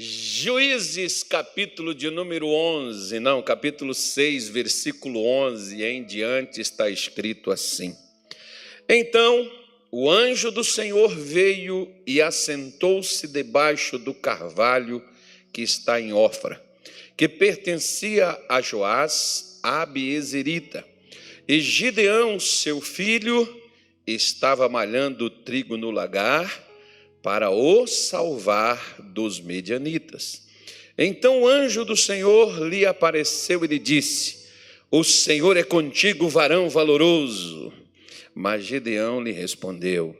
Juízes, capítulo de número 11, não, capítulo 6, versículo 11 em diante está escrito assim: Então o anjo do Senhor veio e assentou-se debaixo do carvalho que está em Ofra, que pertencia a Joás, Abiezerita. E Gideão, seu filho, estava malhando trigo no lagar para o salvar dos medianitas. Então o anjo do Senhor lhe apareceu e lhe disse: O Senhor é contigo, varão valoroso. Mas Gideão lhe respondeu: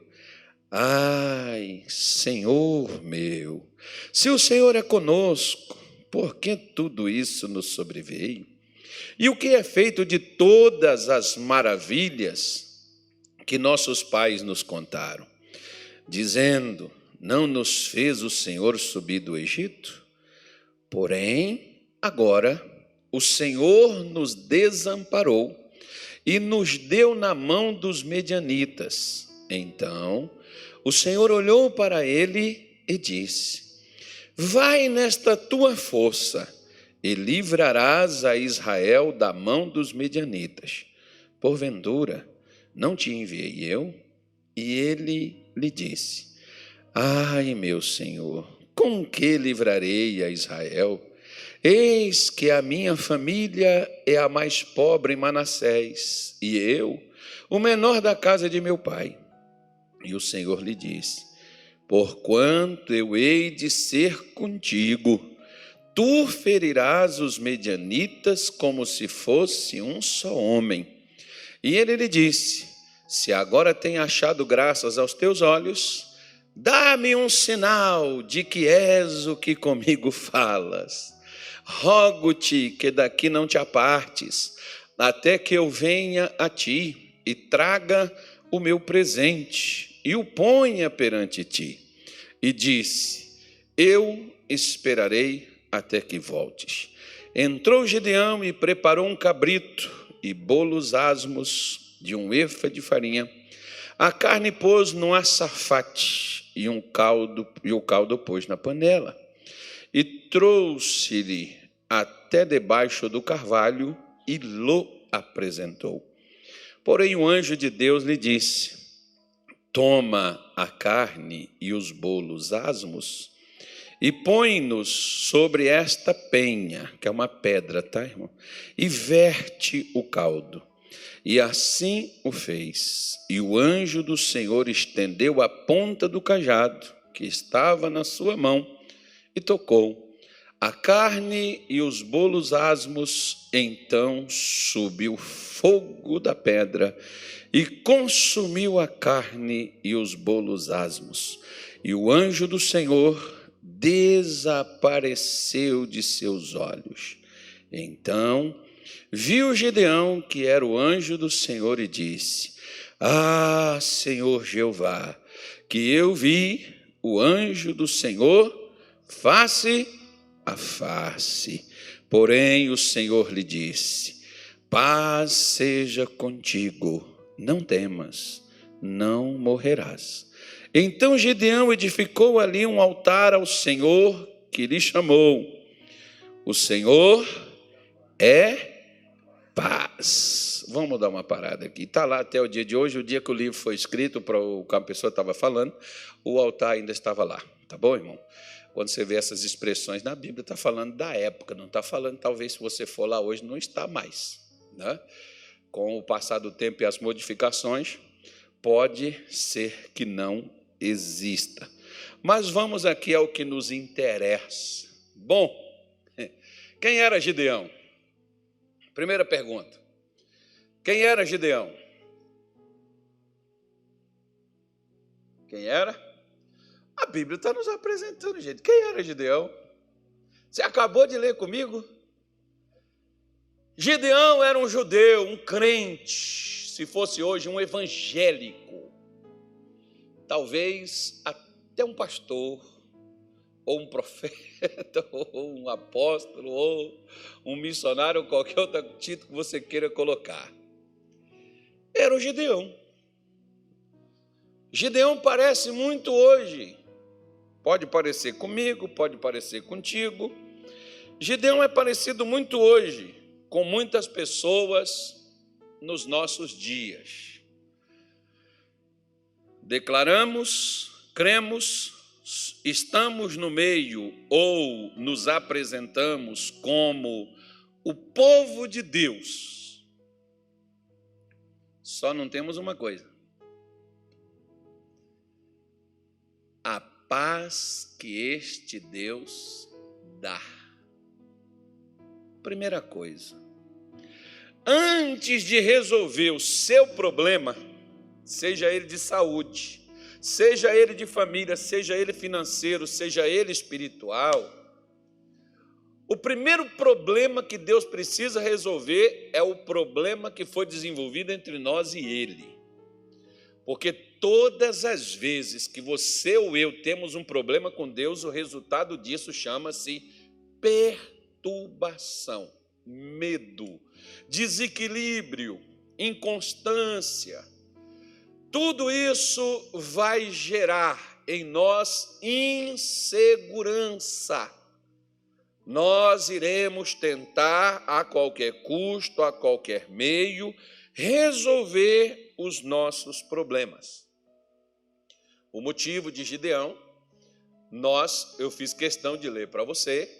Ai, Senhor meu, se o Senhor é conosco, por que tudo isso nos sobreveio? E o que é feito de todas as maravilhas que nossos pais nos contaram? Dizendo: Não nos fez o Senhor subir do Egito? Porém, agora o Senhor nos desamparou e nos deu na mão dos medianitas. Então o Senhor olhou para ele e disse: Vai nesta tua força e livrarás a Israel da mão dos medianitas. Porventura, não te enviei eu? E ele lhe disse: Ai, meu senhor, com que livrarei a Israel? Eis que a minha família é a mais pobre em Manassés, e eu, o menor da casa de meu pai. E o Senhor lhe disse: Porquanto eu hei de ser contigo, tu ferirás os medianitas como se fosse um só homem. E ele lhe disse: se agora tenho achado graças aos teus olhos, dá-me um sinal de que és o que comigo falas. Rogo-te que daqui não te apartes, até que eu venha a ti e traga o meu presente e o ponha perante ti. E disse: Eu esperarei até que voltes. Entrou Gedeão e preparou um cabrito e bolos asmos de um efa de farinha. A carne pôs num açafate e um caldo e o caldo pôs na panela. E trouxe-lhe até debaixo do carvalho e lo apresentou. Porém o anjo de Deus lhe disse: Toma a carne e os bolos asmos e põe-nos sobre esta penha, que é uma pedra, tá, irmão? E verte o caldo. E assim o fez. E o anjo do Senhor estendeu a ponta do cajado que estava na sua mão e tocou. A carne e os bolos asmos, então subiu fogo da pedra e consumiu a carne e os bolos asmos. E o anjo do Senhor desapareceu de seus olhos. Então Viu Gideão que era o anjo do Senhor e disse: Ah, Senhor Jeová, que eu vi o anjo do Senhor face a face. Porém o Senhor lhe disse: Paz seja contigo, não temas, não morrerás. Então Gideão edificou ali um altar ao Senhor que lhe chamou. O Senhor é paz. Vamos dar uma parada aqui. Está lá até o dia de hoje, o dia que o livro foi escrito, para o que a pessoa estava falando, o altar ainda estava lá. Tá bom, irmão? Quando você vê essas expressões na Bíblia, está falando da época, não está falando, talvez, se você for lá hoje, não está mais. Né? Com o passar do tempo e as modificações, pode ser que não exista. Mas vamos aqui ao que nos interessa. Bom, quem era Gideão? Primeira pergunta: quem era Gideão? Quem era? A Bíblia está nos apresentando, gente. Quem era Gideão? Você acabou de ler comigo? Gideão era um judeu, um crente, se fosse hoje um evangélico, talvez até um pastor, ou um profeta, ou um apóstolo, ou um missionário, ou qualquer outro título que você queira colocar. Era o Gideão. Gideão parece muito hoje Pode parecer comigo, pode parecer contigo. Gideão é parecido muito hoje com muitas pessoas nos nossos dias. Declaramos, cremos, estamos no meio ou nos apresentamos como o povo de Deus. Só não temos uma coisa: a paz que este Deus dá. Primeira coisa, antes de resolver o seu problema, seja ele de saúde, seja ele de família, seja ele financeiro, seja ele espiritual, o primeiro problema que Deus precisa resolver é o problema que foi desenvolvido entre nós e Ele. Porque todas as vezes que você ou eu temos um problema com Deus, o resultado disso chama-se perturbação, medo, desequilíbrio, inconstância. Tudo isso vai gerar em nós insegurança. Nós iremos tentar a qualquer custo, a qualquer meio, resolver os nossos problemas. O motivo de Gideão, nós, eu fiz questão de ler para você,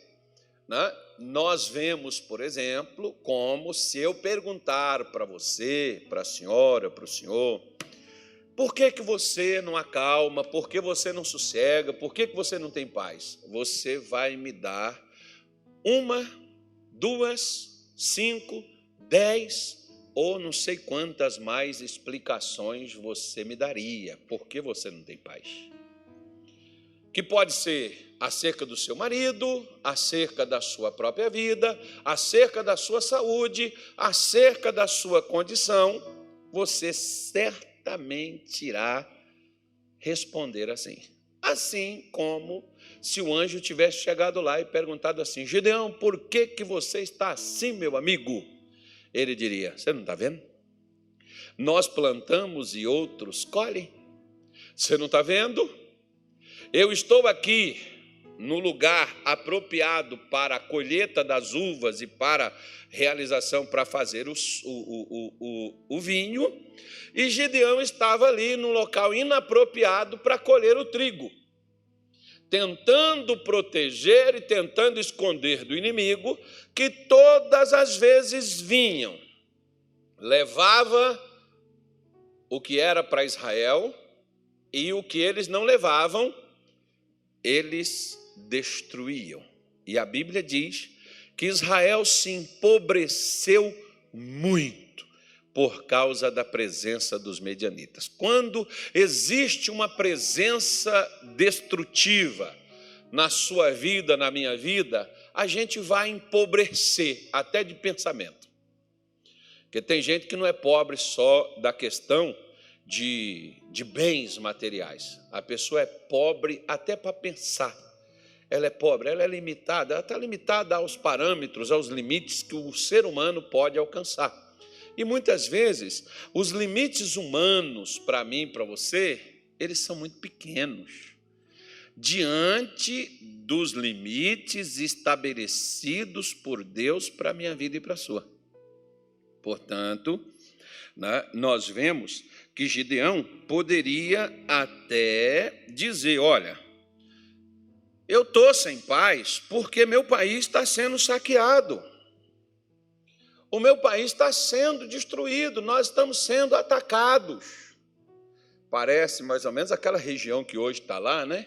né? nós vemos, por exemplo, como se eu perguntar para você, para a senhora, para o senhor, por que, que você não acalma, por que você não sossega, por que, que você não tem paz? Você vai me dar uma, duas, cinco, dez ou não sei quantas mais explicações você me daria por que você não tem paz. Que pode ser acerca do seu marido, acerca da sua própria vida, acerca da sua saúde, acerca da sua condição, você certamente irá responder assim. Assim como se o anjo tivesse chegado lá e perguntado assim: Gideão, por que, que você está assim, meu amigo? Ele diria: Você não está vendo? Nós plantamos e outros colhem. Você não está vendo? Eu estou aqui no lugar apropriado para a colheita das uvas e para realização para fazer o, o, o, o, vinho, e Gideão estava ali no local inapropriado para colher o trigo, tentando proteger e tentando esconder do inimigo que todas as vezes vinham, levava o que era para Israel e o que eles não levavam, eles destruíam. E a Bíblia diz que Israel se empobreceu muito por causa da presença dos medianitas. Quando existe uma presença destrutiva na sua vida, na minha vida, a gente vai empobrecer até de pensamento. Porque tem gente que não é pobre só da questão de, de bens materiais. A pessoa é pobre até para pensar. Ela é pobre, ela é limitada, ela está limitada aos parâmetros, aos limites que o ser humano pode alcançar. E muitas vezes, os limites humanos, para mim, para você, eles são muito pequenos diante dos limites estabelecidos por Deus para a minha vida e para a sua. Portanto, né, nós vemos que Gideão poderia até dizer: olha, eu estou sem paz porque meu país está sendo saqueado. O meu país está sendo destruído, nós estamos sendo atacados. Parece mais ou menos aquela região que hoje está lá, né?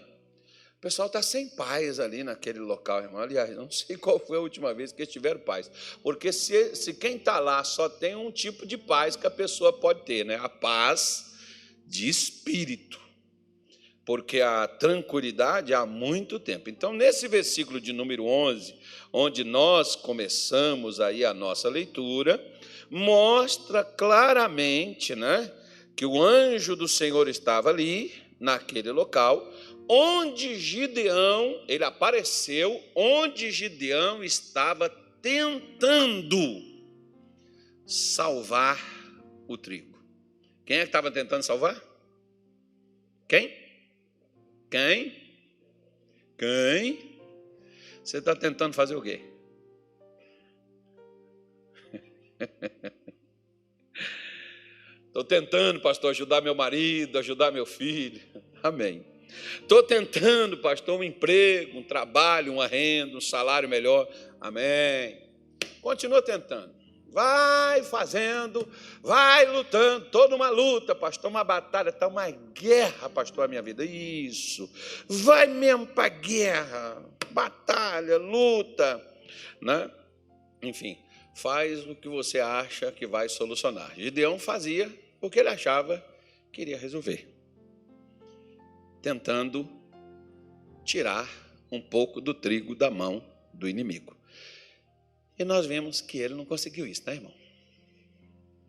O pessoal está sem paz ali naquele local, irmão. Aliás, não sei qual foi a última vez que eles tiveram paz. Porque se, se quem está lá só tem um tipo de paz que a pessoa pode ter, né? A paz de espírito. Porque a tranquilidade há muito tempo. Então, nesse versículo de número 11, onde nós começamos aí a nossa leitura, mostra claramente, né? Que o anjo do Senhor estava ali, naquele local, onde Gideão, ele apareceu, onde Gideão estava tentando salvar o trigo. Quem é que estava tentando salvar? Quem? Quem? Quem? Você está tentando fazer o quê? Estou tentando, pastor, ajudar meu marido, ajudar meu filho. Amém. Estou tentando, pastor, um emprego, um trabalho, uma renda, um salário melhor. Amém. Continua tentando. Vai fazendo, vai lutando, toda uma luta, pastor, uma batalha, está uma guerra, pastor, a minha vida. Isso. Vai mesmo para a guerra, batalha, luta, né? Enfim, faz o que você acha que vai solucionar. Gideão fazia o que ele achava que iria resolver, tentando tirar um pouco do trigo da mão do inimigo. E nós vemos que ele não conseguiu isso, né, irmão?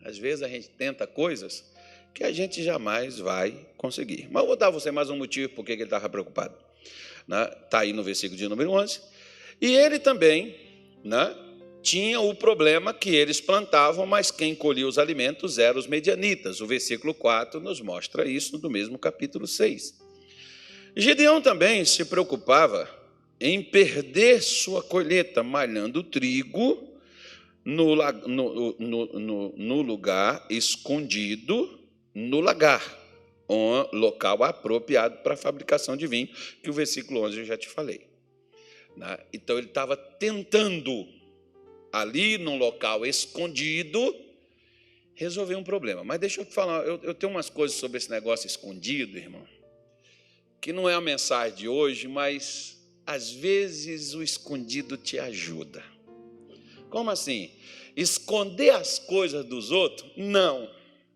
Às vezes a gente tenta coisas que a gente jamais vai conseguir. Mas eu vou dar a você mais um motivo por que ele estava preocupado. Está né? Aí no versículo de número 11. E ele também né, tinha o problema que eles plantavam, mas quem colhia os alimentos eram os medianitas. O versículo 4 nos mostra isso no mesmo capítulo 6. Gideão também se preocupava em perder sua colheita, malhando trigo no, no, no, no lugar escondido no lagar, um local apropriado para a fabricação de vinho, que o versículo 11 eu já te falei. Né? Então ele estava tentando, ali num local escondido, resolver um problema. Mas deixa eu te falar, eu, eu tenho umas coisas sobre esse negócio escondido, irmão, que não é a mensagem de hoje, mas às vezes o escondido te ajuda. Como assim? Esconder as coisas dos outros? Não.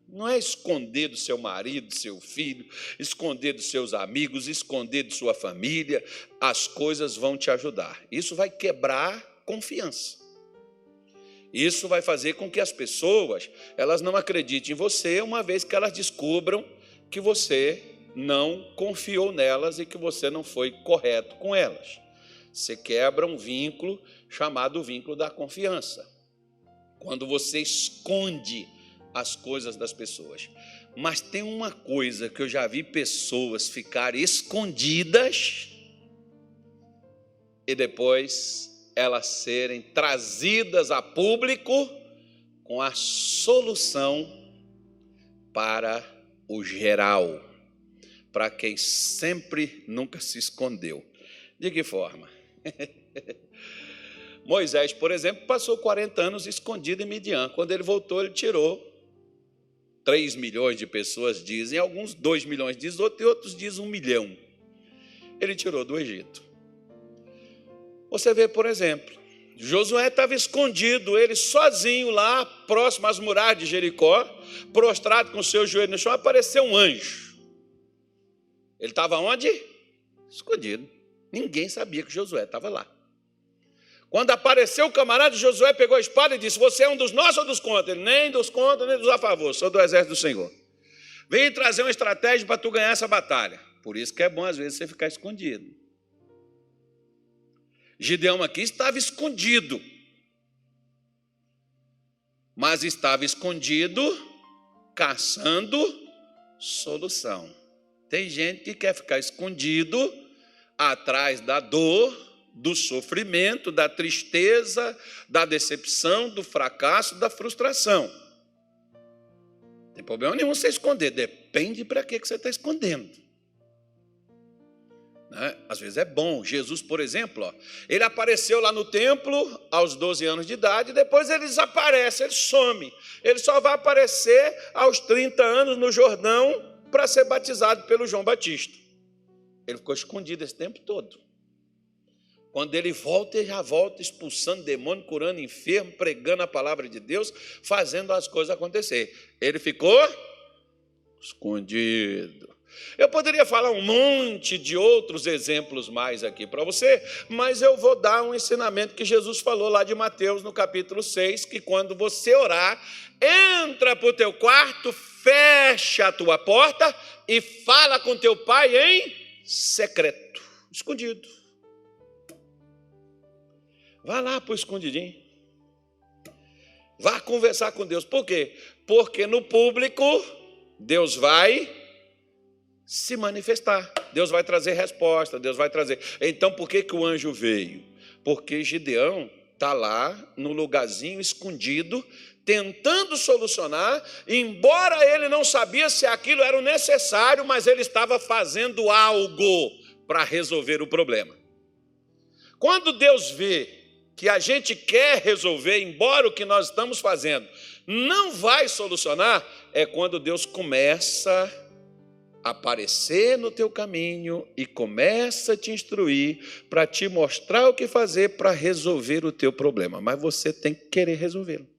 Não é esconder do seu marido, do seu filho, esconder dos seus amigos, esconder de sua família. As coisas vão te ajudar. Isso vai quebrar confiança. Isso vai fazer com que as pessoas elas não acreditem em você, uma vez que elas descubram que você não confiou nelas e que você não foi correto com elas. Você quebra um vínculo chamado vínculo da confiança. Quando você esconde as coisas das pessoas. Mas tem uma coisa que eu já vi pessoas ficarem escondidas e depois elas serem trazidas a público com a solução para o geral para quem sempre nunca se escondeu. De que forma? Moisés, por exemplo, passou 40 anos escondido em Midian. Quando ele voltou, ele tirou 3 milhões de pessoas dizem, alguns 2 milhões dizem, e outros dizem 1 milhão. Ele tirou do Egito. Você vê, por exemplo, Josué estava escondido, ele sozinho lá, próximo às muralhas de Jericó, prostrado com seu joelho no chão, apareceu um anjo. Ele estava onde? Escondido. Ninguém sabia que Josué estava lá. Quando apareceu o camarada, Josué pegou a espada e disse: Você é um dos nossos ou dos contra? Ele, nem dos contra, nem dos a favor, sou do exército do Senhor. Vem trazer uma estratégia para tu ganhar essa batalha. Por isso que é bom, às vezes, você ficar escondido. Gideão aqui estava escondido. Mas estava escondido, caçando solução. Tem gente que quer ficar escondido atrás da dor, do sofrimento, da tristeza, da decepção, do fracasso, da frustração. Não tem problema nenhum você esconder, depende para que você está escondendo. Né? Às vezes é bom. Jesus, por exemplo, ó, ele apareceu lá no templo aos 12 anos de idade, depois ele desaparece, ele some. Ele só vai aparecer aos 30 anos no Jordão para ser batizado pelo João Batista. Ele ficou escondido esse tempo todo. Quando ele volta, ele já volta expulsando demônio, curando enfermo, pregando a palavra de Deus, fazendo as coisas acontecer. Ele ficou escondido. Eu poderia falar um monte de outros exemplos mais aqui para você, mas eu vou dar um ensinamento que Jesus falou lá de Mateus no capítulo 6, que quando você orar, entra para o teu quarto, fecha a tua porta e fala com teu pai em secreto, escondido. Vá lá para o escondidinho. Vá conversar com Deus. Por quê? Porque no público Deus vai se manifestar. Deus vai trazer resposta, Deus vai trazer. Então por que, que o anjo veio? Porque Gideão está lá no lugarzinho escondido, tentando solucionar, embora ele não sabia se aquilo era o necessário, mas ele estava fazendo algo para resolver o problema. Quando Deus vê que a gente quer resolver, embora o que nós estamos fazendo não vai solucionar, é quando Deus começa a aparecer no teu caminho e começa a te instruir para te mostrar o que fazer para resolver o teu problema. Mas você tem que querer resolvê-lo.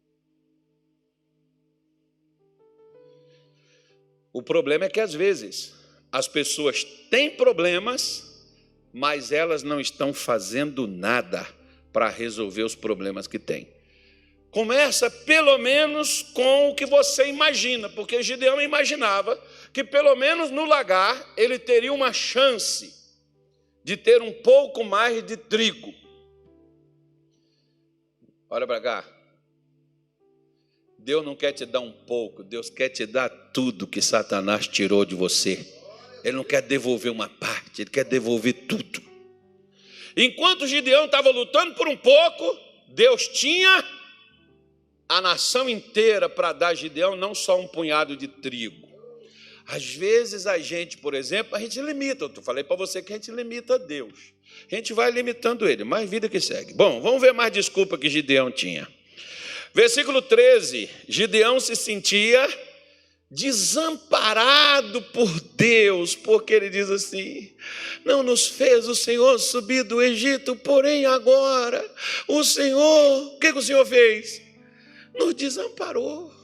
O problema é que às vezes as pessoas têm problemas, mas elas não estão fazendo nada para resolver os problemas que têm. Começa pelo menos com o que você imagina, porque Gideão imaginava que pelo menos no lagar ele teria uma chance de ter um pouco mais de trigo. Olha para cá. Deus não quer te dar um pouco, Deus quer te dar tudo que Satanás tirou de você. Ele não quer devolver uma parte, ele quer devolver tudo. Enquanto Gideão estava lutando por um pouco, Deus tinha a nação inteira para dar a Gideão não só um punhado de trigo. Às vezes a gente, por exemplo, a gente limita. Eu falei para você que a gente limita Deus. A gente vai limitando ele, mas vida que segue. Bom, vamos ver mais desculpa que Gideão tinha. Versículo 13: Gideão se sentia desamparado por Deus, porque ele diz assim: Não nos fez o Senhor subir do Egito, porém agora o Senhor, o que, que o Senhor fez? Nos desamparou.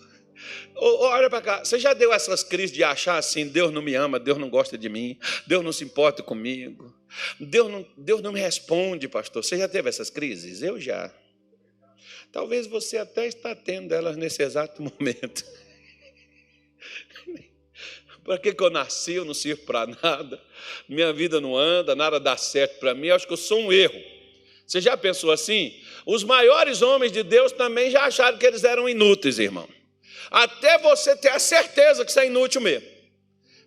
Olha para cá, você já deu essas crises de achar assim: Deus não me ama, Deus não gosta de mim, Deus não se importa comigo, Deus não, Deus não me responde, pastor. Você já teve essas crises? Eu já. Talvez você até está tendo elas nesse exato momento. Para que, que eu nasci? Eu não sirvo para nada. Minha vida não anda, nada dá certo para mim. Eu acho que eu sou um erro. Você já pensou assim? Os maiores homens de Deus também já acharam que eles eram inúteis, irmão. Até você ter a certeza que você é inútil mesmo.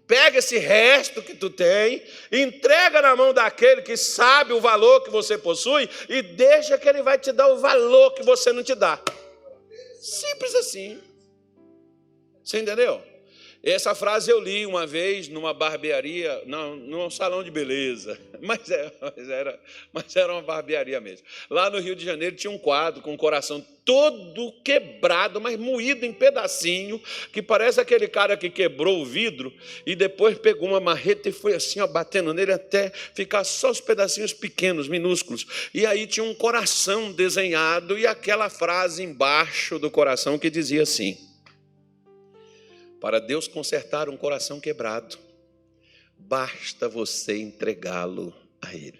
Pega esse resto que tu tem, entrega na mão daquele que sabe o valor que você possui e deixa que ele vai te dar o valor que você não te dá. Simples assim. Você entendeu? Essa frase eu li uma vez numa barbearia, não, num salão de beleza, mas, é, mas, era, mas era uma barbearia mesmo. Lá no Rio de Janeiro tinha um quadro com o coração todo quebrado, mas moído em pedacinho, que parece aquele cara que quebrou o vidro e depois pegou uma marreta e foi assim, ó, batendo nele até ficar só os pedacinhos pequenos, minúsculos. E aí tinha um coração desenhado e aquela frase embaixo do coração que dizia assim: para Deus consertar um coração quebrado, basta você entregá-lo a Ele.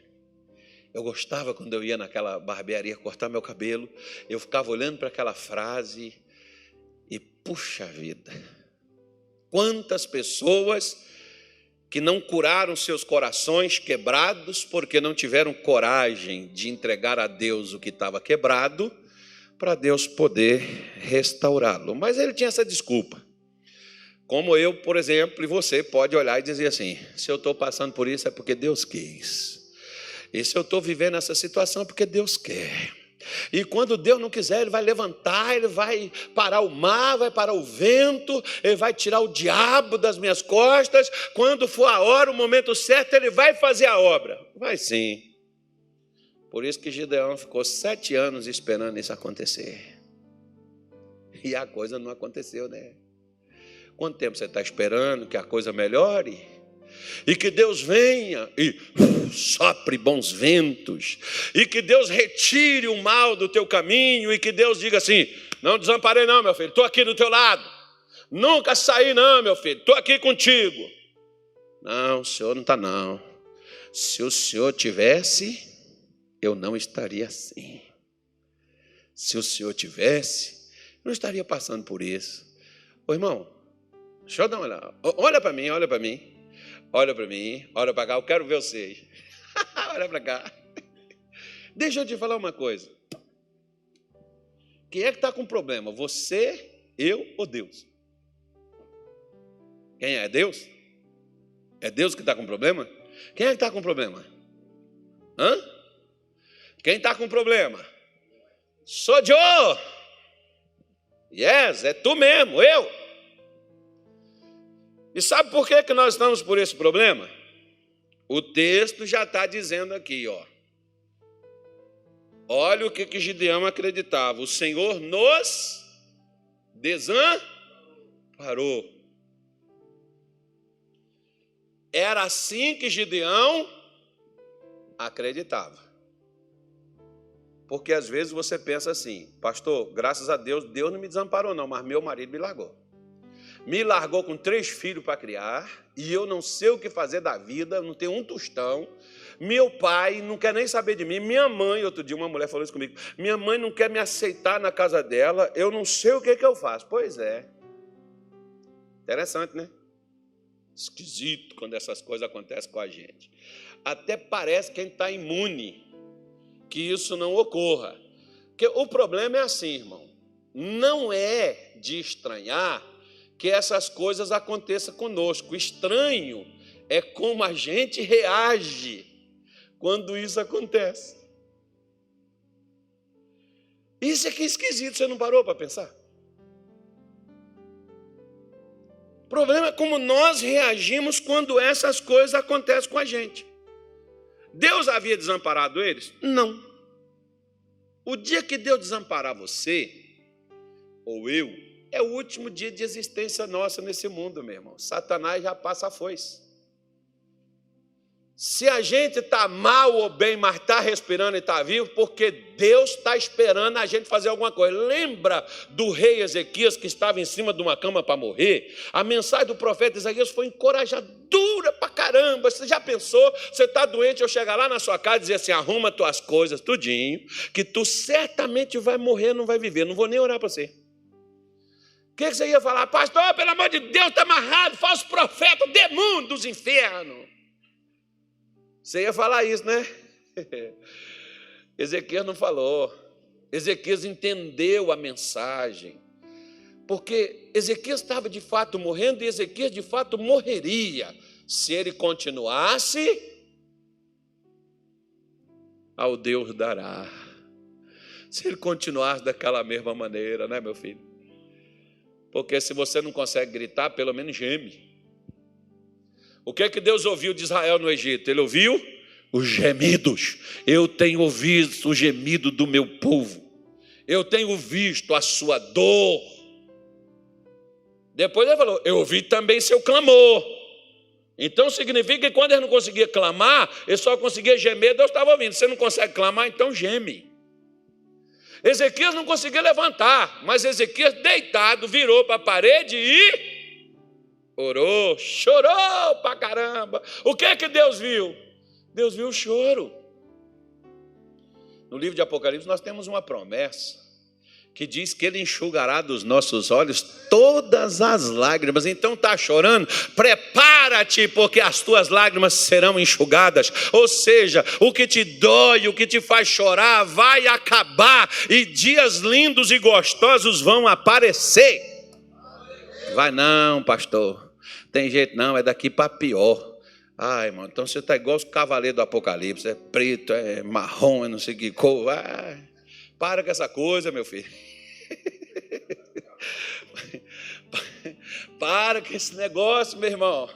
Eu gostava quando eu ia naquela barbearia cortar meu cabelo, eu ficava olhando para aquela frase e, puxa vida, quantas pessoas que não curaram seus corações quebrados porque não tiveram coragem de entregar a Deus o que estava quebrado, para Deus poder restaurá-lo. Mas ele tinha essa desculpa. Como eu, por exemplo, e você pode olhar e dizer assim: se eu estou passando por isso é porque Deus quis. E se eu estou vivendo essa situação é porque Deus quer. E quando Deus não quiser, Ele vai levantar, Ele vai parar o mar, vai parar o vento, Ele vai tirar o diabo das minhas costas. Quando for a hora, o momento certo, Ele vai fazer a obra. Vai sim. Por isso que Gideão ficou sete anos esperando isso acontecer. E a coisa não aconteceu, né? Quanto tempo você está esperando que a coisa melhore? E que Deus venha e sopre bons ventos, e que Deus retire o mal do teu caminho, e que Deus diga assim: Não desamparei, não, meu filho, estou aqui do teu lado. Nunca saí, não, meu filho, estou aqui contigo. Não, o senhor não está, não. Se o senhor tivesse, eu não estaria assim. Se o senhor tivesse, eu não estaria passando por isso. Ô irmão, Deixa eu dar uma olhada. Olha para mim, olha para mim. Olha para mim, olha para cá, eu quero ver vocês. olha para cá. Deixa eu te falar uma coisa. Quem é que está com problema? Você, eu ou Deus? Quem é? Deus? É Deus que está com problema? Quem é que está com problema? Hã? Quem está com problema? Sou Joe. Yes, é tu mesmo, eu. E sabe por que, que nós estamos por esse problema? O texto já está dizendo aqui, ó. Olha o que, que Gideão acreditava: o Senhor nos desamparou. Era assim que Gideão acreditava. Porque às vezes você pensa assim, pastor, graças a Deus, Deus não me desamparou, não, mas meu marido me largou. Me largou com três filhos para criar, e eu não sei o que fazer da vida, não tenho um tostão. Meu pai não quer nem saber de mim. Minha mãe, outro dia, uma mulher falou isso comigo. Minha mãe não quer me aceitar na casa dela, eu não sei o que, que eu faço. Pois é. Interessante, né? Esquisito quando essas coisas acontecem com a gente. Até parece que a gente está imune que isso não ocorra. Porque o problema é assim, irmão. Não é de estranhar que essas coisas aconteçam conosco. Estranho é como a gente reage quando isso acontece. Isso é que é esquisito, você não parou para pensar? O problema é como nós reagimos quando essas coisas acontecem com a gente. Deus havia desamparado eles? Não. O dia que Deus desamparar você, ou eu, é o último dia de existência nossa nesse mundo, meu irmão. Satanás já passa a foice. Se a gente está mal ou bem, mas está respirando e está vivo, porque Deus está esperando a gente fazer alguma coisa. Lembra do rei Ezequias que estava em cima de uma cama para morrer? A mensagem do profeta Ezequias foi encorajadora para caramba. Você já pensou? Você está doente, eu chegar lá na sua casa e dizer assim: arruma tuas coisas, tudinho, que tu certamente vai morrer, não vai viver. Não vou nem orar para você. O que, que você ia falar? Pastor, pelo amor de Deus, está amarrado, falso profeta, demônio dos infernos. Você ia falar isso, né? Ezequias não falou. Ezequias entendeu a mensagem. Porque Ezequias estava de fato morrendo e Ezequias de fato morreria se ele continuasse ao Deus dará. Se ele continuasse daquela mesma maneira, né, meu filho? Porque se você não consegue gritar, pelo menos geme. O que é que Deus ouviu de Israel no Egito? Ele ouviu os gemidos. Eu tenho ouvido o gemido do meu povo. Eu tenho visto a sua dor. Depois ele falou: Eu ouvi também seu clamor. Então significa que quando ele não conseguia clamar, ele só conseguia gemer, Deus estava ouvindo. Você não consegue clamar, então geme. Ezequias não conseguia levantar, mas Ezequias, deitado, virou para a parede e orou, chorou para caramba. O que é que Deus viu? Deus viu o choro. No livro de Apocalipse nós temos uma promessa que diz que ele enxugará dos nossos olhos todas as lágrimas. Então está chorando? Prepara-te, porque as tuas lágrimas serão enxugadas. Ou seja, o que te dói, o que te faz chorar, vai acabar e dias lindos e gostosos vão aparecer. Vai não, pastor. Tem jeito não, é daqui para pior. Ai, irmão, então você está igual os cavaleiros do Apocalipse, é preto, é marrom, é não sei que cor. Ai, para com essa coisa, meu filho. para com esse negócio, meu irmão.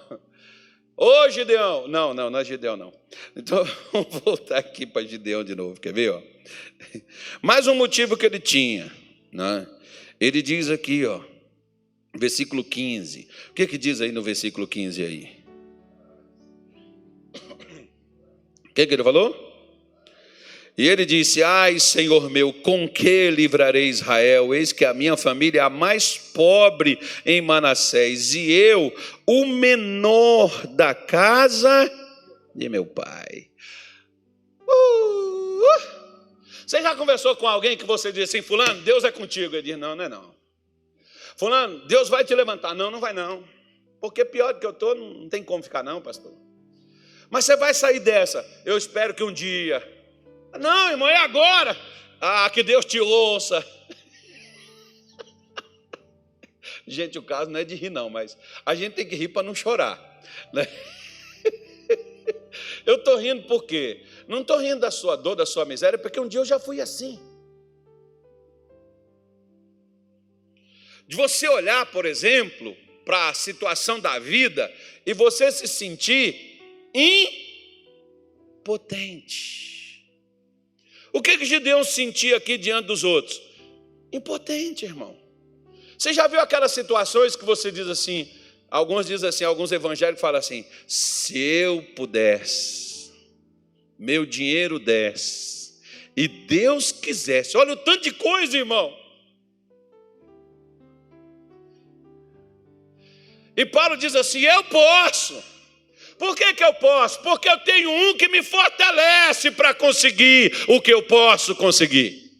Ô Gideão! Não, não, não é Gideão, não. Então, vamos voltar aqui para Gideão de novo, quer ver? Ó? Mais um motivo que ele tinha. Né? Ele diz aqui, ó, Versículo 15. O que, que diz aí no versículo 15 aí? O que, que ele falou? E ele disse: Ai, Senhor meu, com que livrarei Israel? Eis que a minha família é a mais pobre em Manassés, e eu, o menor da casa de meu pai. Uh, uh. Você já conversou com alguém que você diz assim, Fulano, Deus é contigo? Ele diz: Não, não é não. Fulano, Deus vai te levantar. Não, não vai não. Porque pior do que eu estou, não tem como ficar, não, pastor. Mas você vai sair dessa. Eu espero que um dia. Não, irmão, é agora. Ah, que Deus te ouça. Gente, o caso não é de rir, não, mas a gente tem que rir para não chorar. Né? Eu estou rindo por quê? Não estou rindo da sua dor, da sua miséria, porque um dia eu já fui assim. De você olhar, por exemplo, para a situação da vida e você se sentir impotente. O que que Gideão sentia aqui diante dos outros? Impotente, irmão. Você já viu aquelas situações que você diz assim, alguns dizem assim, alguns evangélicos falam assim: se eu pudesse, meu dinheiro desse, e Deus quisesse, olha o tanto de coisa, irmão. E Paulo diz assim: eu posso. Por que, que eu posso? Porque eu tenho um que me fortalece para conseguir o que eu posso conseguir.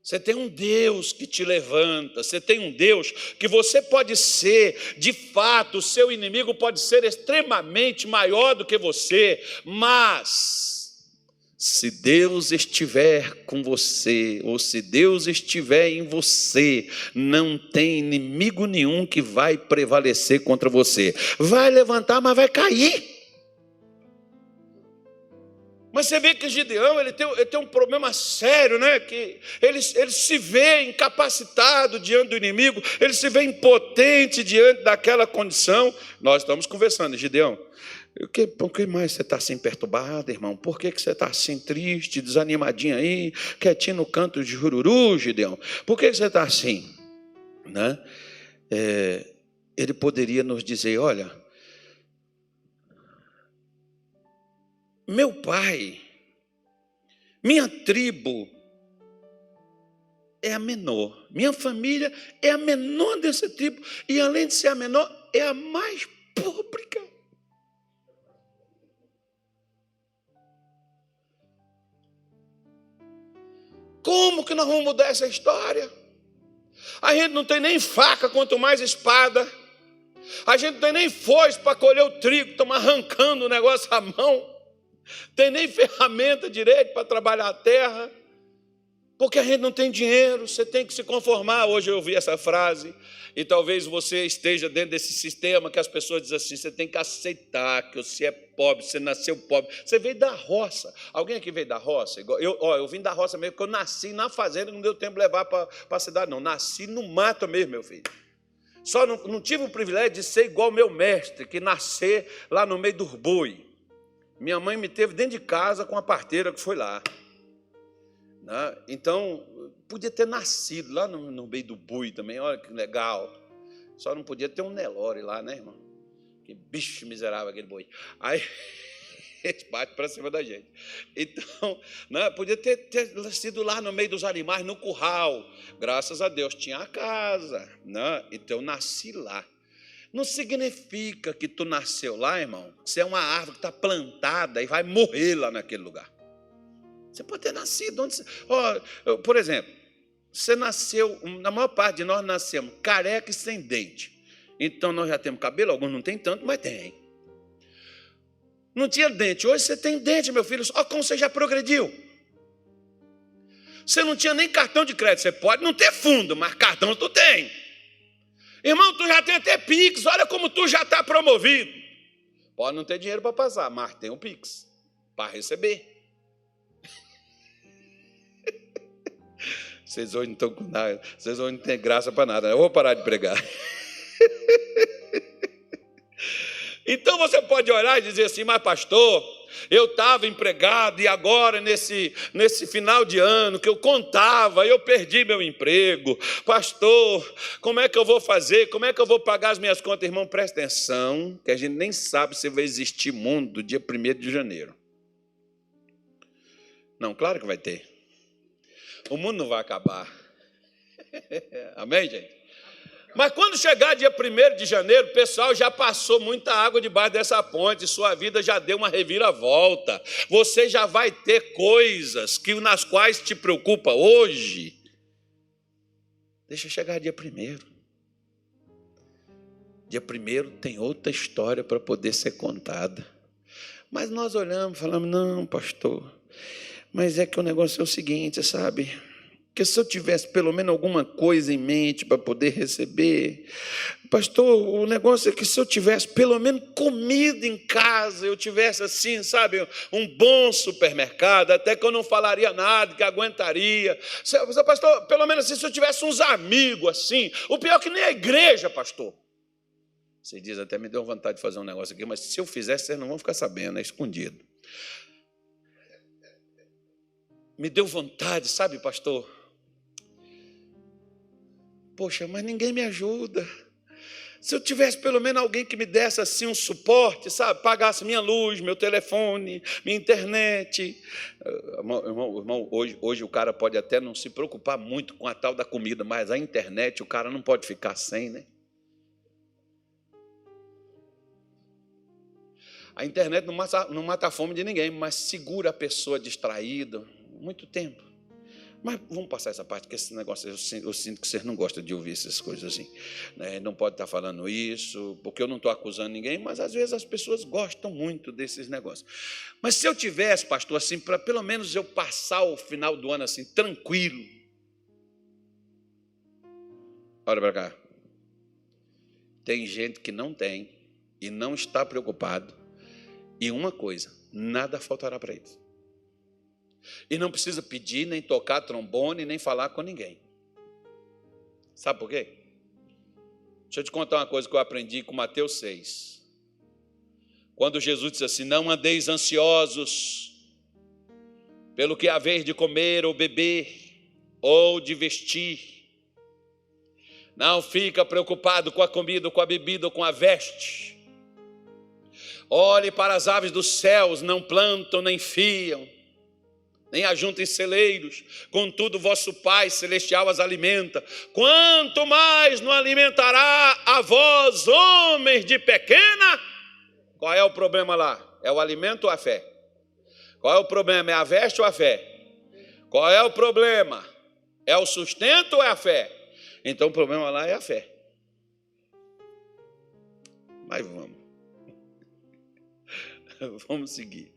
Você tem um Deus que te levanta, você tem um Deus que você pode ser, de fato, o seu inimigo pode ser extremamente maior do que você, mas se Deus estiver com você, ou se Deus estiver em você, não tem inimigo nenhum que vai prevalecer contra você. Vai levantar, mas vai cair. Mas você vê que Gideão ele tem, ele tem um problema sério, né? Que ele, ele se vê incapacitado diante do inimigo, ele se vê impotente diante daquela condição. Nós estamos conversando, Gideão. O que, por que mais você está assim perturbado, irmão? Por que, que você está assim triste, desanimadinho aí, quietinho no canto de jururu, Gideão? Por que, que você está assim? Né? É, ele poderia nos dizer: olha, meu pai, minha tribo é a menor, minha família é a menor dessa tribo, e além de ser a menor, é a mais pobre. Como que nós vamos mudar essa história? A gente não tem nem faca, quanto mais espada. A gente não tem nem foice para colher o trigo, estamos arrancando o negócio à mão tem nem ferramenta direito para trabalhar a terra, porque a gente não tem dinheiro, você tem que se conformar. Hoje eu ouvi essa frase, e talvez você esteja dentro desse sistema que as pessoas dizem assim: você tem que aceitar que você é pobre, você nasceu pobre, você veio da roça. Alguém aqui veio da roça? Eu, ó, eu vim da roça mesmo, porque eu nasci na fazenda, não deu tempo de levar para a cidade, não. Nasci no mato mesmo, meu filho. Só não, não tive o privilégio de ser igual meu mestre, que nascer lá no meio dos boi. Minha mãe me teve dentro de casa com a parteira que foi lá. Né? Então, podia ter nascido lá no, no meio do bui também, olha que legal. Só não podia ter um Nelore lá, né, irmão? Que bicho miserável aquele boi. Aí eles batem para cima da gente. Então, né, podia ter, ter, sido lá no meio dos animais, no curral. Graças a Deus tinha a casa. Né? Então eu nasci lá. Não significa que tu nasceu lá, irmão. Você é uma árvore que está plantada e vai morrer lá naquele lugar. Você pode ter nascido onde você. Oh, por exemplo, você nasceu, na maior parte de nós nascemos careca e sem dente. Então nós já temos cabelo, alguns não tem tanto, mas tem. Não tinha dente, hoje você tem dente, meu filho. Olha como você já progrediu. Você não tinha nem cartão de crédito. Você pode não ter fundo, mas cartão tu tem. Irmão, tu já tem até Pix, olha como tu já está promovido. Pode não ter dinheiro para passar, mas tem um Pix para receber. Vocês hoje não estão com nada, vocês hoje não têm graça para nada. Eu vou parar de pregar. Então você pode olhar e dizer assim, mas pastor, eu estava empregado e agora, nesse, nesse final de ano que eu contava, eu perdi meu emprego. Pastor, como é que eu vou fazer? Como é que eu vou pagar as minhas contas? Irmão, presta atenção, que a gente nem sabe se vai existir mundo do dia 1 de janeiro. Não, claro que vai ter. O mundo não vai acabar. Amém, gente? Mas quando chegar dia 1 de janeiro, o pessoal já passou muita água debaixo dessa ponte, sua vida já deu uma reviravolta. Você já vai ter coisas que nas quais te preocupa hoje. Deixa chegar dia 1. Dia 1 tem outra história para poder ser contada. Mas nós olhamos falamos: não, pastor, mas é que o negócio é o seguinte, sabe? que se eu tivesse pelo menos alguma coisa em mente para poder receber, pastor, o negócio é que se eu tivesse pelo menos comida em casa, eu tivesse assim, sabe, um bom supermercado, até que eu não falaria nada, que aguentaria. Pastor, pelo menos assim, se eu tivesse uns amigos assim, o pior é que nem a igreja, pastor. Você diz, até me deu vontade de fazer um negócio aqui, mas se eu fizesse, vocês não vão ficar sabendo, é escondido. Me deu vontade, sabe, pastor? Poxa, mas ninguém me ajuda. Se eu tivesse pelo menos alguém que me desse assim um suporte, sabe? Pagasse minha luz, meu telefone, minha internet. Irmão, irmão, irmão hoje, hoje o cara pode até não se preocupar muito com a tal da comida, mas a internet o cara não pode ficar sem, né? A internet não mata, não mata a fome de ninguém, mas segura a pessoa distraída muito tempo. Mas vamos passar essa parte, que esse negócio, eu sinto, eu sinto que vocês não gostam de ouvir essas coisas assim. Né? Não pode estar falando isso, porque eu não estou acusando ninguém, mas às vezes as pessoas gostam muito desses negócios. Mas se eu tivesse, pastor, assim, para pelo menos eu passar o final do ano assim, tranquilo. Olha para cá. Tem gente que não tem e não está preocupado. E uma coisa, nada faltará para eles. E não precisa pedir, nem tocar trombone, nem falar com ninguém. Sabe por quê? Deixa eu te contar uma coisa que eu aprendi com Mateus 6. Quando Jesus disse assim: Não andeis ansiosos pelo que haver de comer ou beber, ou de vestir. Não fica preocupado com a comida, com a bebida ou com a veste. Olhe para as aves dos céus, não plantam nem fiam nem ajuntem celeiros, contudo vosso Pai celestial as alimenta. Quanto mais não alimentará a vós, homens de pequena? Qual é o problema lá? É o alimento ou a fé? Qual é o problema? É a veste ou a fé? Qual é o problema? É o sustento ou é a fé? Então o problema lá é a fé. Mas vamos. vamos seguir.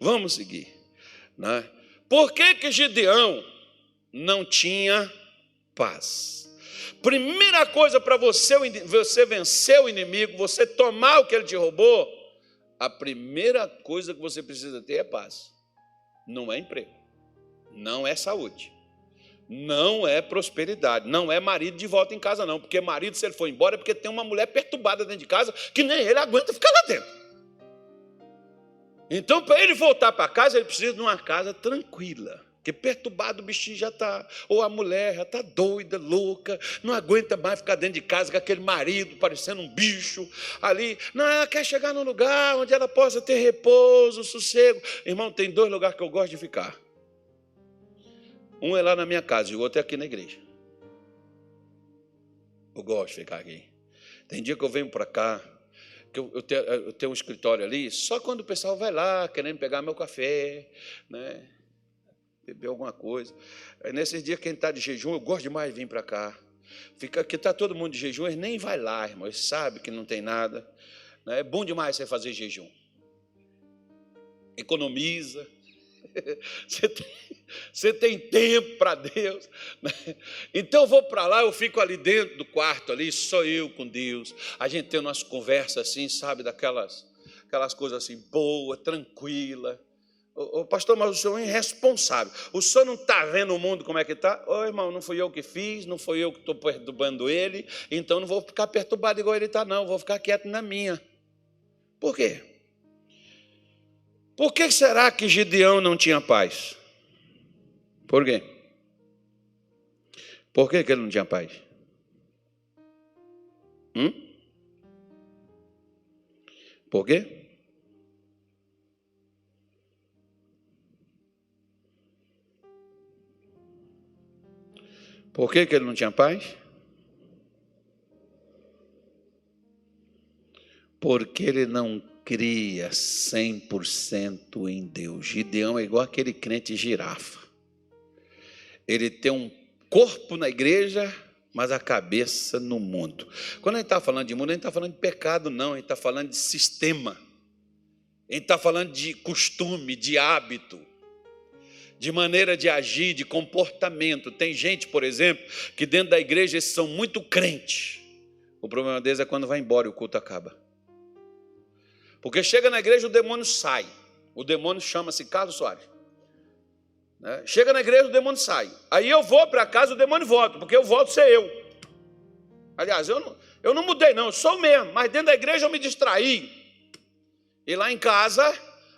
Vamos seguir. Né? Por que, que Gideão não tinha paz? Primeira coisa para você, você vencer o inimigo, você tomar o que ele te roubou, a primeira coisa que você precisa ter é paz. Não é emprego, não é saúde, não é prosperidade, não é marido de volta em casa, não. Porque marido, se ele for embora, é porque tem uma mulher perturbada dentro de casa que nem ele aguenta ficar lá dentro. Então, para ele voltar para casa, ele precisa de uma casa tranquila. Porque perturbado o bichinho já está, ou a mulher já está doida, louca, não aguenta mais ficar dentro de casa com aquele marido parecendo um bicho ali. Não, ela quer chegar num lugar onde ela possa ter repouso, sossego. Irmão, tem dois lugares que eu gosto de ficar. Um é lá na minha casa e o outro é aqui na igreja. Eu gosto de ficar aqui. Tem dia que eu venho para cá, que eu, eu, tenho, eu tenho um escritório ali, só quando o pessoal vai lá querendo pegar meu café, né? beber alguma coisa. Aí, nesses dias, quem está de jejum, eu gosto demais de vir para cá. Fica que está todo mundo de jejum, eles nem vai lá, irmão, eles sabem que não tem nada. Né? É bom demais você fazer jejum. Economiza. Você tem, você tem tempo para Deus. Né? Então eu vou para lá, eu fico ali dentro do quarto, ali, só eu com Deus. A gente tem umas conversas assim, sabe, daquelas aquelas coisas assim, boa, tranquila. Ô, pastor, mas o senhor é irresponsável. O senhor não está vendo o mundo como é que está? Ô irmão, não fui eu que fiz, não fui eu que estou perturbando ele, então não vou ficar perturbado igual ele está, não, vou ficar quieto na minha. Por quê? Por que será que Gideão não tinha paz? Por quê? Por que, que ele não tinha paz? Hum? Por quê? Por que, que ele não tinha paz? Porque ele não cria 100% em Deus. Gideão é igual aquele crente girafa. Ele tem um corpo na igreja, mas a cabeça no mundo. Quando a gente está falando de mundo, a gente está falando de pecado, não, a gente está falando de sistema. A gente está falando de costume, de hábito, de maneira de agir, de comportamento. Tem gente, por exemplo, que dentro da igreja são muito crentes. O problema deles é quando vai embora e o culto acaba. Porque chega na igreja, o demônio sai. O demônio chama-se Carlos Soares. Né? Chega na igreja, o demônio sai. Aí eu vou para casa, o demônio volta, porque eu volto ser eu. Aliás, eu não, eu não mudei, não, eu sou mesmo, mas dentro da igreja eu me distraí. E lá em casa,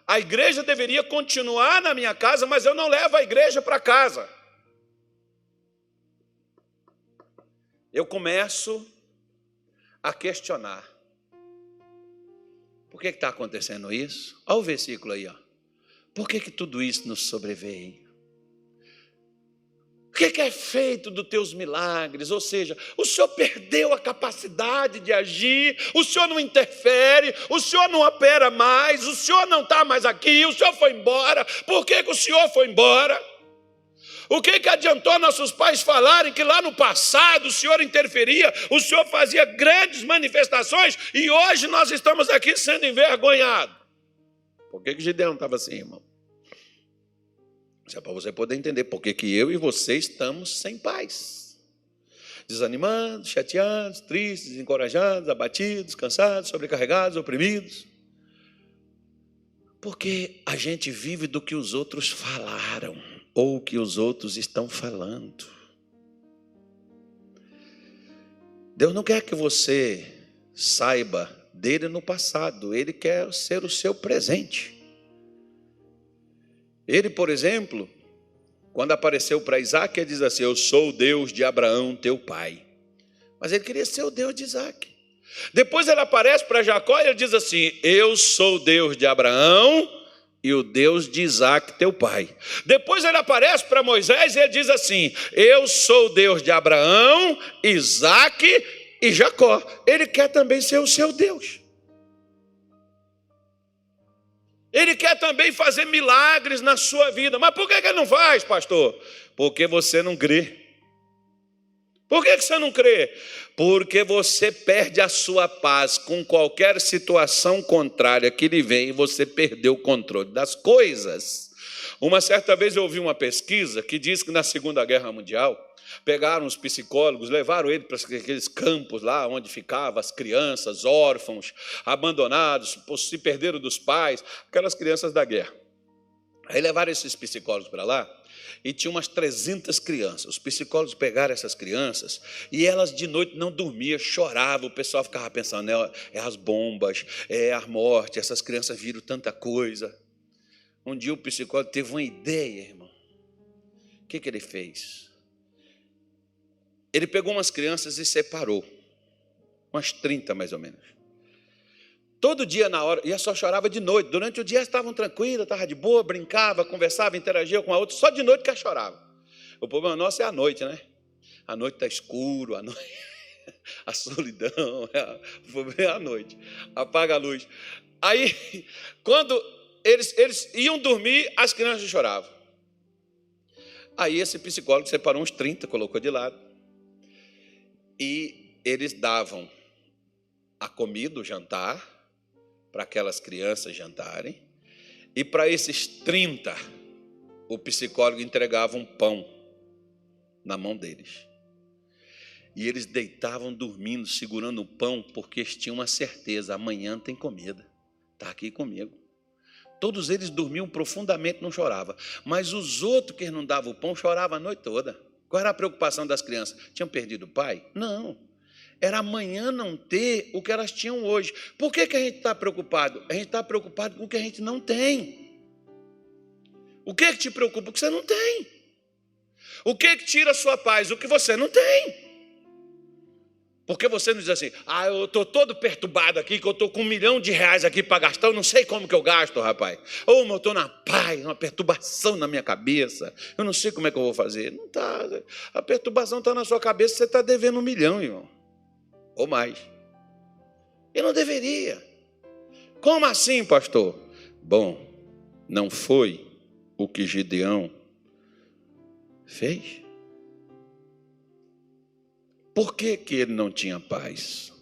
a igreja deveria continuar na minha casa, mas eu não levo a igreja para casa. Eu começo a questionar. Por que está acontecendo isso? Olha o versículo aí, ó. Por que, que tudo isso nos sobreveio? O que é feito dos teus milagres? Ou seja, o Senhor perdeu a capacidade de agir, o Senhor não interfere, o Senhor não opera mais, o Senhor não está mais aqui, o Senhor foi embora. Por que, que o Senhor foi embora? O que, que adiantou nossos pais falarem que lá no passado o Senhor interferia, o Senhor fazia grandes manifestações e hoje nós estamos aqui sendo envergonhados? Por que, que Gideão estava assim, irmão? Isso é para você poder entender por que eu e você estamos sem paz. Desanimados, chateados, tristes, desencorajados, abatidos, cansados, sobrecarregados, oprimidos. Porque a gente vive do que os outros falaram ou o que os outros estão falando. Deus não quer que você saiba dele no passado, ele quer ser o seu presente. Ele, por exemplo, quando apareceu para Isaac, ele diz assim: Eu sou o Deus de Abraão, teu pai. Mas ele queria ser o Deus de Isaac. Depois ele aparece para Jacó e ele diz assim: Eu sou o Deus de Abraão e o Deus de Isaac, teu pai. Depois ele aparece para Moisés e ele diz assim: Eu sou o Deus de Abraão, Isaac e Jacó. Ele quer também ser o seu Deus. Ele quer também fazer milagres na sua vida. Mas por que ele não faz, pastor? Porque você não crê. Por que você não crê? Porque você perde a sua paz com qualquer situação contrária que lhe vem e você perdeu o controle das coisas. Uma certa vez eu ouvi uma pesquisa que diz que na Segunda Guerra Mundial, pegaram os psicólogos, levaram ele para aqueles campos lá onde ficavam as crianças, órfãos, abandonados, se perderam dos pais, aquelas crianças da guerra. Aí levaram esses psicólogos para lá e tinha umas 300 crianças. Os psicólogos pegaram essas crianças e elas de noite não dormiam, choravam. O pessoal ficava pensando: é, é as bombas, é a morte, essas crianças viram tanta coisa. Um dia o psicólogo teve uma ideia, irmão. O que, que ele fez? Ele pegou umas crianças e separou, umas 30 mais ou menos. Todo dia na hora, e só chorava de noite. Durante o dia estavam tranquilas, estava de boa, brincava, conversava, interagia com a outra, só de noite que chorava. O problema nosso é a noite, né? A noite está escuro, a noite. A solidão, o problema é a noite. Apaga a luz. Aí, quando eles, eles iam dormir, as crianças choravam. Aí esse psicólogo separou uns 30, colocou de lado e eles davam a comida, o jantar, para aquelas crianças jantarem, e para esses 30, o psicólogo entregava um pão na mão deles. E eles deitavam dormindo, segurando o pão, porque eles tinham uma certeza: amanhã tem comida, está aqui comigo. Todos eles dormiam profundamente, não choravam. Mas os outros que não davam o pão choravam a noite toda. Qual era a preocupação das crianças? Tinham perdido o pai? Não. Era amanhã não ter o que elas tinham hoje. Por que, que a gente está preocupado? A gente está preocupado com o que a gente não tem. O que, que te preocupa? O que você não tem. O que, que tira a sua paz? O que você não tem. Porque você não diz assim, ah, eu estou todo perturbado aqui, que eu estou com um milhão de reais aqui para gastar, eu não sei como que eu gasto, rapaz. Ou eu estou na paz, uma perturbação na minha cabeça, eu não sei como é que eu vou fazer. Não está. A perturbação está na sua cabeça, você está devendo um milhão, irmão. Ou mais. E não deveria. Como assim, pastor? Bom, não foi o que Gideão fez? Por que, que ele não tinha paz?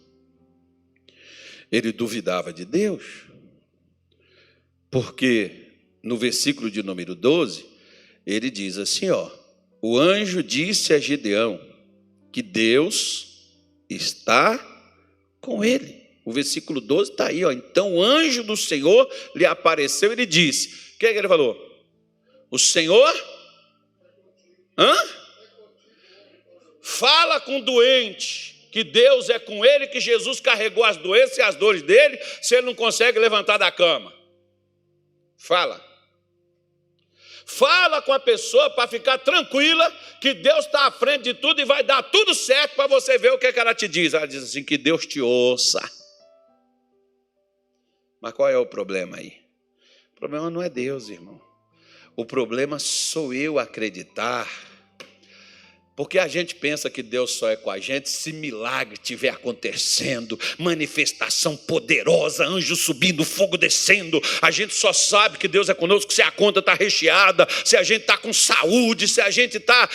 Ele duvidava de Deus. Porque no versículo de número 12, ele diz assim: ó, o anjo disse a Gideão que Deus está com ele. O versículo 12 está aí, ó. Então o anjo do Senhor lhe apareceu e ele disse: O que, é que ele falou? O Senhor. Hã? Fala com o doente que Deus é com ele, que Jesus carregou as doenças e as dores dele, se ele não consegue levantar da cama. Fala. Fala com a pessoa para ficar tranquila que Deus está à frente de tudo e vai dar tudo certo para você ver o que, é que ela te diz. Ela diz assim: que Deus te ouça. Mas qual é o problema aí? O problema não é Deus, irmão. O problema sou eu acreditar porque a gente pensa que Deus só é com a gente se milagre estiver acontecendo, manifestação poderosa, anjo subindo, fogo descendo. A gente só sabe que Deus é conosco se a conta está recheada, se a gente está com saúde, se a gente está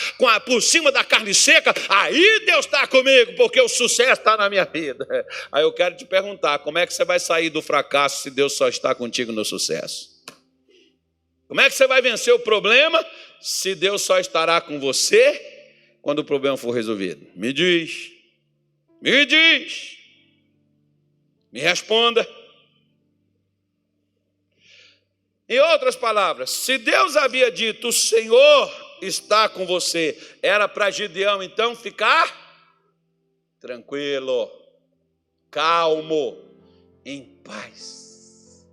por cima da carne seca. Aí Deus está comigo, porque o sucesso está na minha vida. Aí eu quero te perguntar: como é que você vai sair do fracasso se Deus só está contigo no sucesso? Como é que você vai vencer o problema se Deus só estará com você? Quando o problema for resolvido? Me diz. Me diz. Me responda. Em outras palavras, se Deus havia dito, o Senhor está com você, era para Gideão então ficar tranquilo, calmo, em paz.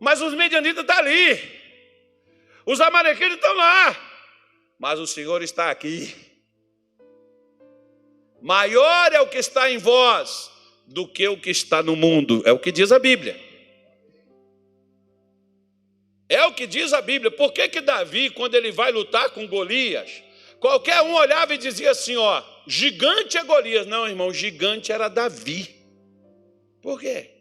Mas os medianitas estão tá ali, os amalequitas estão lá, mas o Senhor está aqui. Maior é o que está em vós do que o que está no mundo, é o que diz a Bíblia. É o que diz a Bíblia. Por que, que Davi, quando ele vai lutar com Golias, qualquer um olhava e dizia assim: ó, gigante é Golias. Não, irmão, gigante era Davi. Por quê?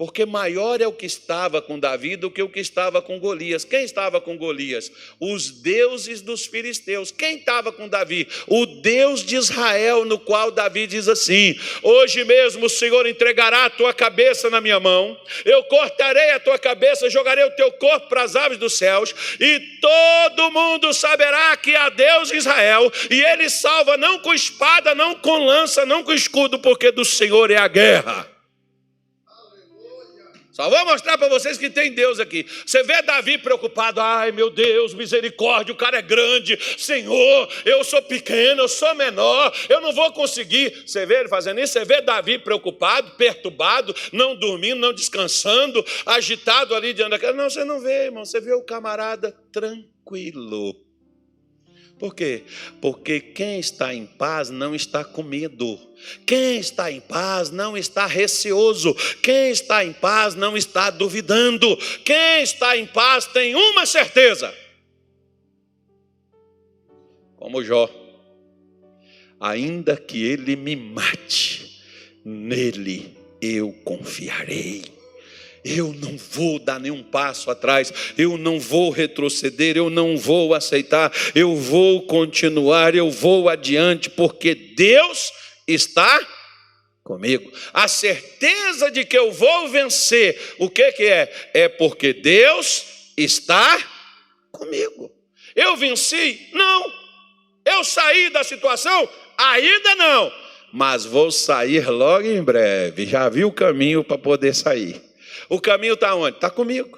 Porque maior é o que estava com Davi do que o que estava com Golias. Quem estava com Golias? Os deuses dos filisteus. Quem estava com Davi? O Deus de Israel, no qual Davi diz assim: Hoje mesmo o Senhor entregará a tua cabeça na minha mão, eu cortarei a tua cabeça, jogarei o teu corpo para as aves dos céus, e todo mundo saberá que há Deus em Israel, e ele salva não com espada, não com lança, não com escudo, porque do Senhor é a guerra. Vou mostrar para vocês que tem Deus aqui. Você vê Davi preocupado, ai meu Deus, misericórdia, o cara é grande, Senhor, eu sou pequeno, eu sou menor, eu não vou conseguir. Você vê ele fazendo isso? Você vê Davi preocupado, perturbado, não dormindo, não descansando, agitado ali diante daquela. Não, você não vê, irmão, você vê o camarada tranquilo. Por quê? Porque quem está em paz não está com medo. Quem está em paz não está receoso. Quem está em paz não está duvidando. Quem está em paz tem uma certeza. Como Jó, ainda que ele me mate, nele eu confiarei. Eu não vou dar nenhum passo atrás, eu não vou retroceder, eu não vou aceitar, eu vou continuar, eu vou adiante, porque Deus está comigo. A certeza de que eu vou vencer, o que, que é? É porque Deus está comigo. Eu venci? Não. Eu saí da situação? Ainda não. Mas vou sair logo em breve. Já vi o caminho para poder sair. O caminho está onde? Está comigo.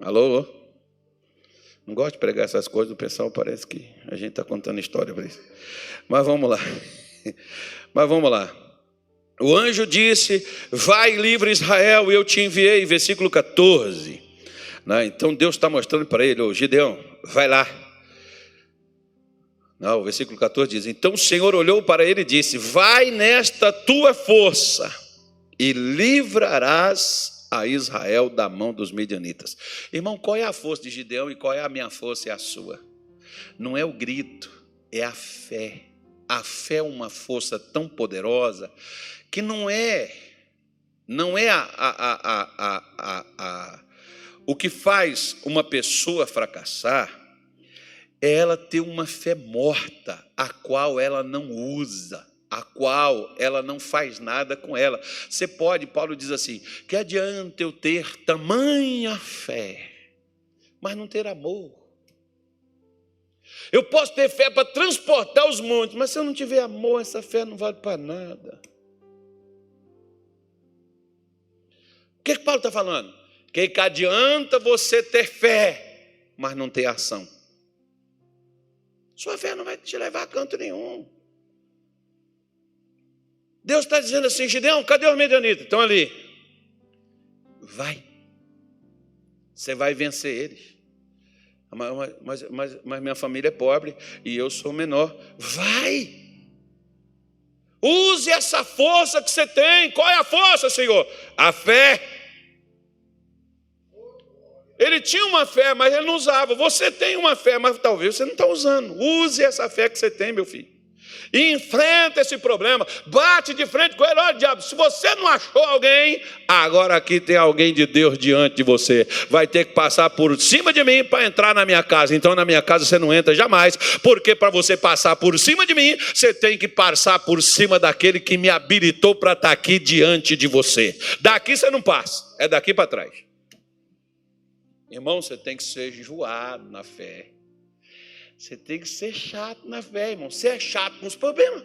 Alô? Não gosto de pregar essas coisas, o pessoal parece que a gente está contando história para isso. Mas vamos lá. Mas vamos lá. O anjo disse: Vai livre Israel, e eu te enviei, versículo 14. Né? Então Deus está mostrando para ele: Ô Gideão, vai lá. Não, o versículo 14 diz: Então o Senhor olhou para ele e disse: Vai nesta tua força e livrarás a Israel da mão dos medianitas. Irmão, qual é a força de Gideão e qual é a minha força e a sua? Não é o grito, é a fé. A fé é uma força tão poderosa que não é, não é a, a, a, o que faz uma pessoa fracassar é ela ter uma fé morta, a qual ela não usa, a qual ela não faz nada com ela. Você pode, Paulo diz assim: que adianta eu ter tamanha fé, mas não ter amor? Eu posso ter fé para transportar os montes, mas se eu não tiver amor, essa fé não vale para nada. O que, que Paulo está falando? Que, que adianta você ter fé, mas não ter ação. Sua fé não vai te levar a canto nenhum. Deus está dizendo assim, Gideão, cadê os medianitas? Estão ali. Vai. Você vai vencer eles. Mas, mas, mas, mas, minha família é pobre e eu sou menor. Vai! Use essa força que você tem. Qual é a força, Senhor? A fé. Ele tinha uma fé, mas ele não usava. Você tem uma fé, mas talvez você não está usando. Use essa fé que você tem, meu filho. E enfrenta esse problema. Bate de frente com ele. Olha, diabo, se você não achou alguém, agora aqui tem alguém de Deus diante de você. Vai ter que passar por cima de mim para entrar na minha casa. Então, na minha casa você não entra jamais, porque para você passar por cima de mim, você tem que passar por cima daquele que me habilitou para estar tá aqui diante de você. Daqui você não passa, é daqui para trás. Irmão, você tem que ser enjoado na fé. Você tem que ser chato na fé, irmão. Você é chato com os problemas.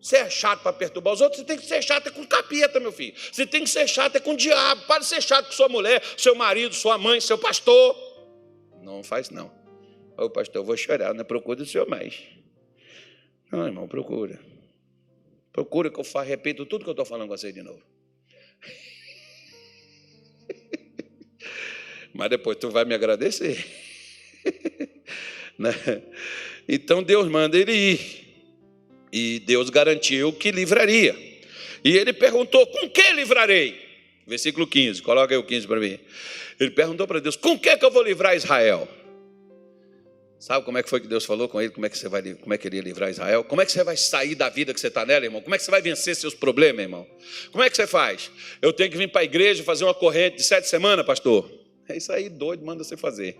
Você é chato para perturbar os outros, você tem que ser chato é com capeta, meu filho. Você tem que ser chato é com o diabo. Para de ser chato com sua mulher, seu marido, sua mãe, seu pastor. Não faz não. Ô pastor, eu vou chorar, não é procura o senhor mais. Não, irmão, procura. Procura que eu faço, repito tudo que eu estou falando com você de novo. mas depois tu vai me agradecer. né? Então Deus manda ele ir. E Deus garantiu que livraria. E ele perguntou: Com que livrarei? Versículo 15, coloca aí o 15 para mim. Ele perguntou para Deus: Com que, que eu vou livrar Israel? Sabe como é que foi que Deus falou com ele? Como é que você vai, como é que ele ia livrar Israel? Como é que você vai sair da vida que você está nela, irmão? Como é que você vai vencer seus problemas, irmão? Como é que você faz? Eu tenho que vir para a igreja fazer uma corrente de sete semanas, pastor. É isso aí, doido, manda você fazer.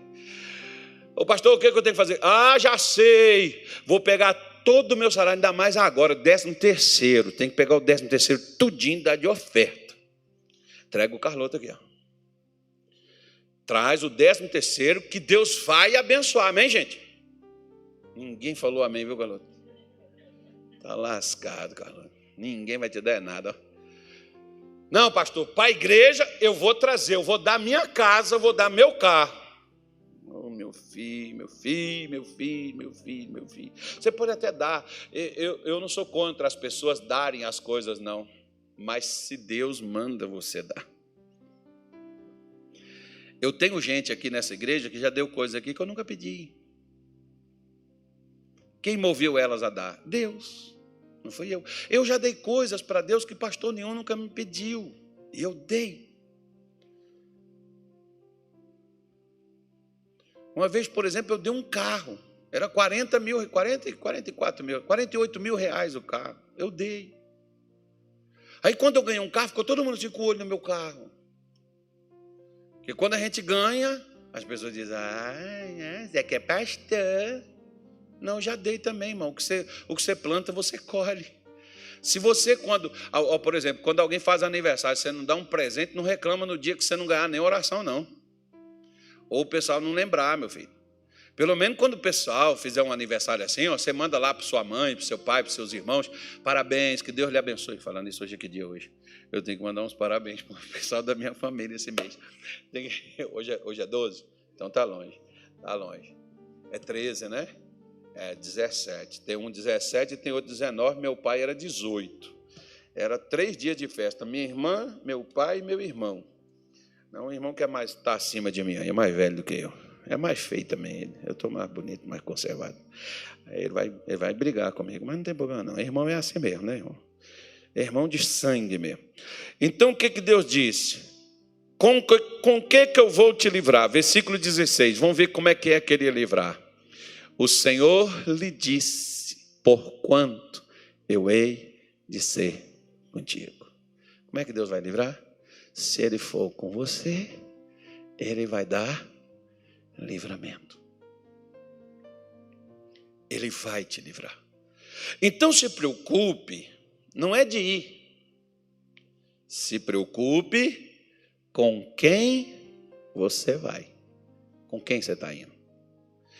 Ô pastor, o que, eu tenho que fazer? Ah, já sei. Vou pegar todo o meu salário, ainda mais agora, décimo terceiro. Tem que pegar o décimo terceiro tudinho dar de oferta. Entrega o Carloto aqui, ó. Traz o décimo terceiro que Deus vai abençoar. Amém, gente? Ninguém falou amém, viu, Carloto? Tá lascado, Carloto. Ninguém vai te dar nada, ó. Não, pastor, para a igreja eu vou trazer, eu vou dar minha casa, eu vou dar meu carro. Meu filho, meu filho, meu filho, meu filho, meu filho. Você pode até dar. Eu, eu não sou contra as pessoas darem as coisas, não. Mas se Deus manda você dar. Eu tenho gente aqui nessa igreja que já deu coisas aqui que eu nunca pedi. Quem moveu elas a dar? Deus. Não fui eu. Eu já dei coisas para Deus que pastor nenhum nunca me pediu. E eu dei. Uma vez, por exemplo, eu dei um carro. Era 40 mil, 40, 44 mil, 48 mil reais o carro. Eu dei. Aí quando eu ganhei um carro, ficou todo mundo assim com o olho no meu carro. Porque quando a gente ganha, as pessoas dizem, ah, é, Zé que é pastor. Não, já dei também, irmão. O que você, o que você planta, você colhe. Se você, quando, por exemplo, quando alguém faz aniversário, você não dá um presente, não reclama no dia que você não ganhar nem oração, não. Ou o pessoal não lembrar, meu filho. Pelo menos quando o pessoal fizer um aniversário assim, ó, você manda lá para sua mãe, para seu pai, para seus irmãos, parabéns, que Deus lhe abençoe. Falando isso hoje, é que dia hoje? Eu tenho que mandar uns parabéns para o pessoal da minha família esse mês. Hoje é, hoje é 12? Então tá longe, tá longe. É 13, né? É, 17. Tem um 17 e tem outro 19. Meu pai era 18. Era três dias de festa. Minha irmã, meu pai e meu irmão. Não, o irmão que é mais está acima de mim, é mais velho do que eu. É mais feio também ele. Eu estou mais bonito, mais conservado. Ele vai, ele vai brigar comigo, mas não tem problema não. Irmão é assim mesmo, né, irmão? É irmão de sangue mesmo. Então o que, que Deus disse? Com, com que que eu vou te livrar? Versículo 16. Vamos ver como é que é que ele ia livrar. O Senhor lhe disse: Porquanto eu hei de ser contigo. Como é que Deus vai livrar? Se Ele for com você, Ele vai dar livramento. Ele vai te livrar. Então se preocupe, não é de ir, se preocupe com quem você vai. Com quem você está indo?